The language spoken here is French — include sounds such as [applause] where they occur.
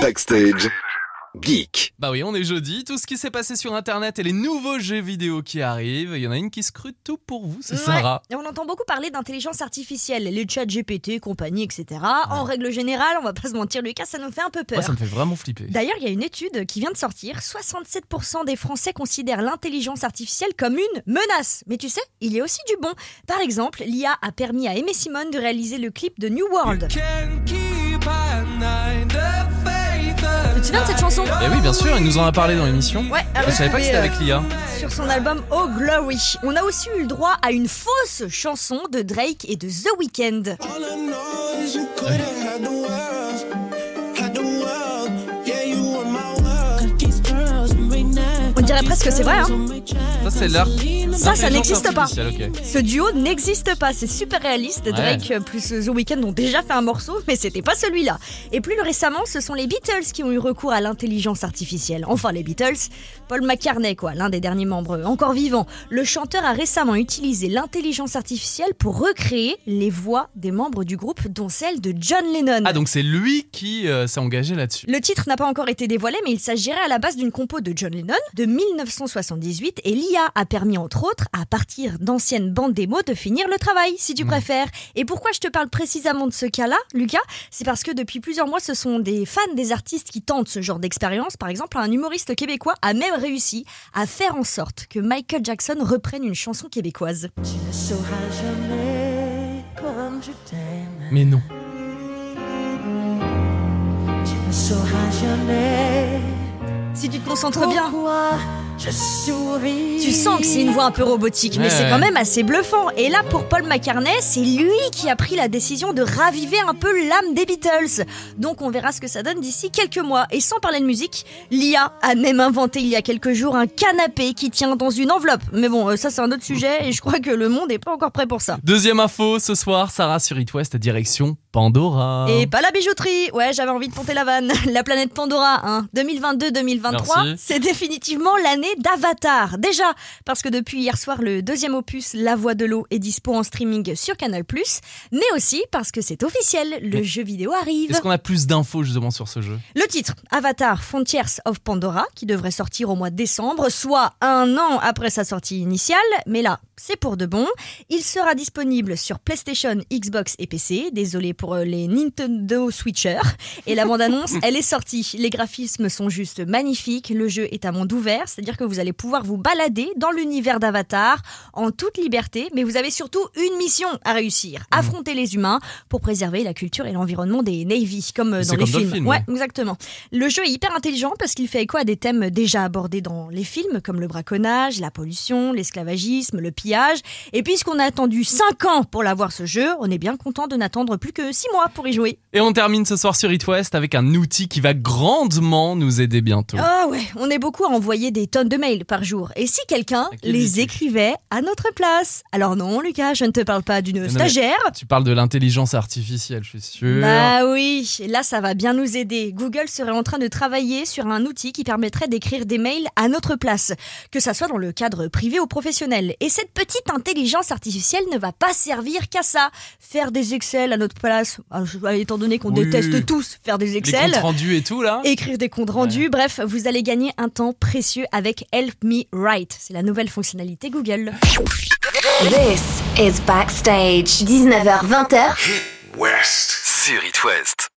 Backstage. Geek. Bah oui, on est jeudi, tout ce qui s'est passé sur internet et les nouveaux jeux vidéo qui arrivent. Il y en a une qui scrute tout pour vous, c'est Ouais. Sarah. Et on entend beaucoup parler d'intelligence artificielle, les chats GPT, compagnie, etc. En règle générale, on va pas se mentir, Lucas, ça nous fait un peu peur. Moi, ça me fait vraiment flipper. D'ailleurs, il y a une étude qui vient de sortir. 67% des Français considèrent l'intelligence artificielle comme une menace. Mais tu sais, il y a aussi du bon. Par exemple, l'IA a permis à Aimé Simone de réaliser le clip de New World. Souviens de cette chanson Eh oui, bien sûr, il nous en a parlé dans l'émission. Ouais, à Je savais pas que c'était avec l'IA. sur son album Oh Glory. On a aussi eu le droit à une fausse chanson de Drake et de The Weeknd. On dirait presque que c'est vrai, hein Ça, c'est l'art. Ça, ça n'existe pas. Ce duo n'existe pas, c'est super réaliste. Drake euh, plus The Weeknd ont déjà fait un morceau, mais c'était pas celui-là. Et plus récemment, ce sont les Beatles qui ont eu recours à l'intelligence artificielle. Enfin, les Beatles, Paul McCartney, quoi, l'un des derniers membres encore vivants. Le chanteur a récemment utilisé l'intelligence artificielle pour recréer les voix des membres du groupe, dont celle de John Lennon. Ah, donc c'est lui qui euh, s'est engagé là-dessus. Le titre n'a pas encore été dévoilé, mais il s'agirait à la base d'une compo de John Lennon de 1978 et l'IA a permis entre autres, à partir d'anciennes bandes démos, de finir le travail, si tu préfères. Et pourquoi je te parle précisément de ce cas-là, Lucas? C'est parce que depuis plusieurs mois, ce sont des fans des artistes qui tentent ce genre d'expérience. Par exemple, un humoriste québécois a même réussi à faire en sorte que Michael Jackson reprenne une chanson québécoise. Mais non. Si tu te concentres bien. Tu sens que c'est une voix un peu robotique, mais Ouais, c'est quand même assez bluffant. Et là, pour Paul McCartney, c'est lui qui a pris la décision de raviver un peu l'âme des Beatles. Donc on verra ce que ça donne d'ici quelques mois. Et sans parler de musique, l'IA a même inventé il y a quelques jours un canapé qui tient dans une enveloppe. Mais bon, euh, ça c'est un autre sujet et je crois que le monde n'est pas encore prêt pour ça. Deuxième info, ce soir, Sarah sur It West, direction Pandora. Et pas la bijouterie. Ouais, j'avais envie de ponter la vanne. [laughs] La planète Pandora, hein. 2022-2023, Merci. c'est définitivement l'année d'Avatar. Déjà, parce que depuis hier soir, le deuxième opus, La Voix de l'eau, est dispo en streaming sur Canal+, mais aussi parce que c'est officiel, le Mais- jeu vidéo arrive. Est-ce qu'on a plus d'infos justement sur ce jeu? Le titre, Avatar Frontiers of Pandora, qui devrait sortir au mois de décembre, soit un an après sa sortie initiale, mais là, c'est pour de bon. Il sera disponible sur PlayStation, Xbox et PC. Désolé pour euh, les Nintendo Switchers. Et la bande-annonce, [laughs] elle est sortie. Les graphismes sont juste magnifiques. Le jeu est à monde ouvert, c'est-à-dire que vous allez pouvoir vous balader dans l'univers d'Avatar en toute liberté, mais vous avez surtout une mission à réussir affronter les humains pour préserver la culture et l'environnement des Navy, comme euh, dans les comme films. film, ouais, ouais. exactement. Le jeu est hyper intelligent parce qu'il fait écho à des thèmes déjà abordés dans les films, comme le braconnage, la pollution, l'esclavagisme, le pillage. Et puisqu'on a attendu 5 ans pour l'avoir ce jeu, on est bien content de n'attendre plus que 6 mois pour y jouer. Et on termine ce soir sur It West avec un outil qui va grandement nous aider bientôt. Ah ouais, on est beaucoup à envoyer des tonnes de mails par jour. Et si quelqu'un les écrivait à notre place Alors non, Lucas, je ne te parle pas d'une stagiaire. Tu parles de l'intelligence artificielle, je suis sûr. Bah oui, et là ça va bien nous aider. Google serait en train de travailler sur un outil qui permettrait d'écrire des mails à notre place, que ça soit dans le cadre privé ou professionnel. Et cette petite intelligence artificielle ne va pas servir qu'à ça, faire des Excel à notre place. Ah, je- Étant donné qu'on Oui. déteste tous faire des Les Excel. comptes rendus et tout là Écrire des comptes rendus, bref, vous allez gagner un temps précieux avec Help Me Write. C'est la nouvelle fonctionnalité Google. This is Backstage. 19h-20h. West. Sur It West.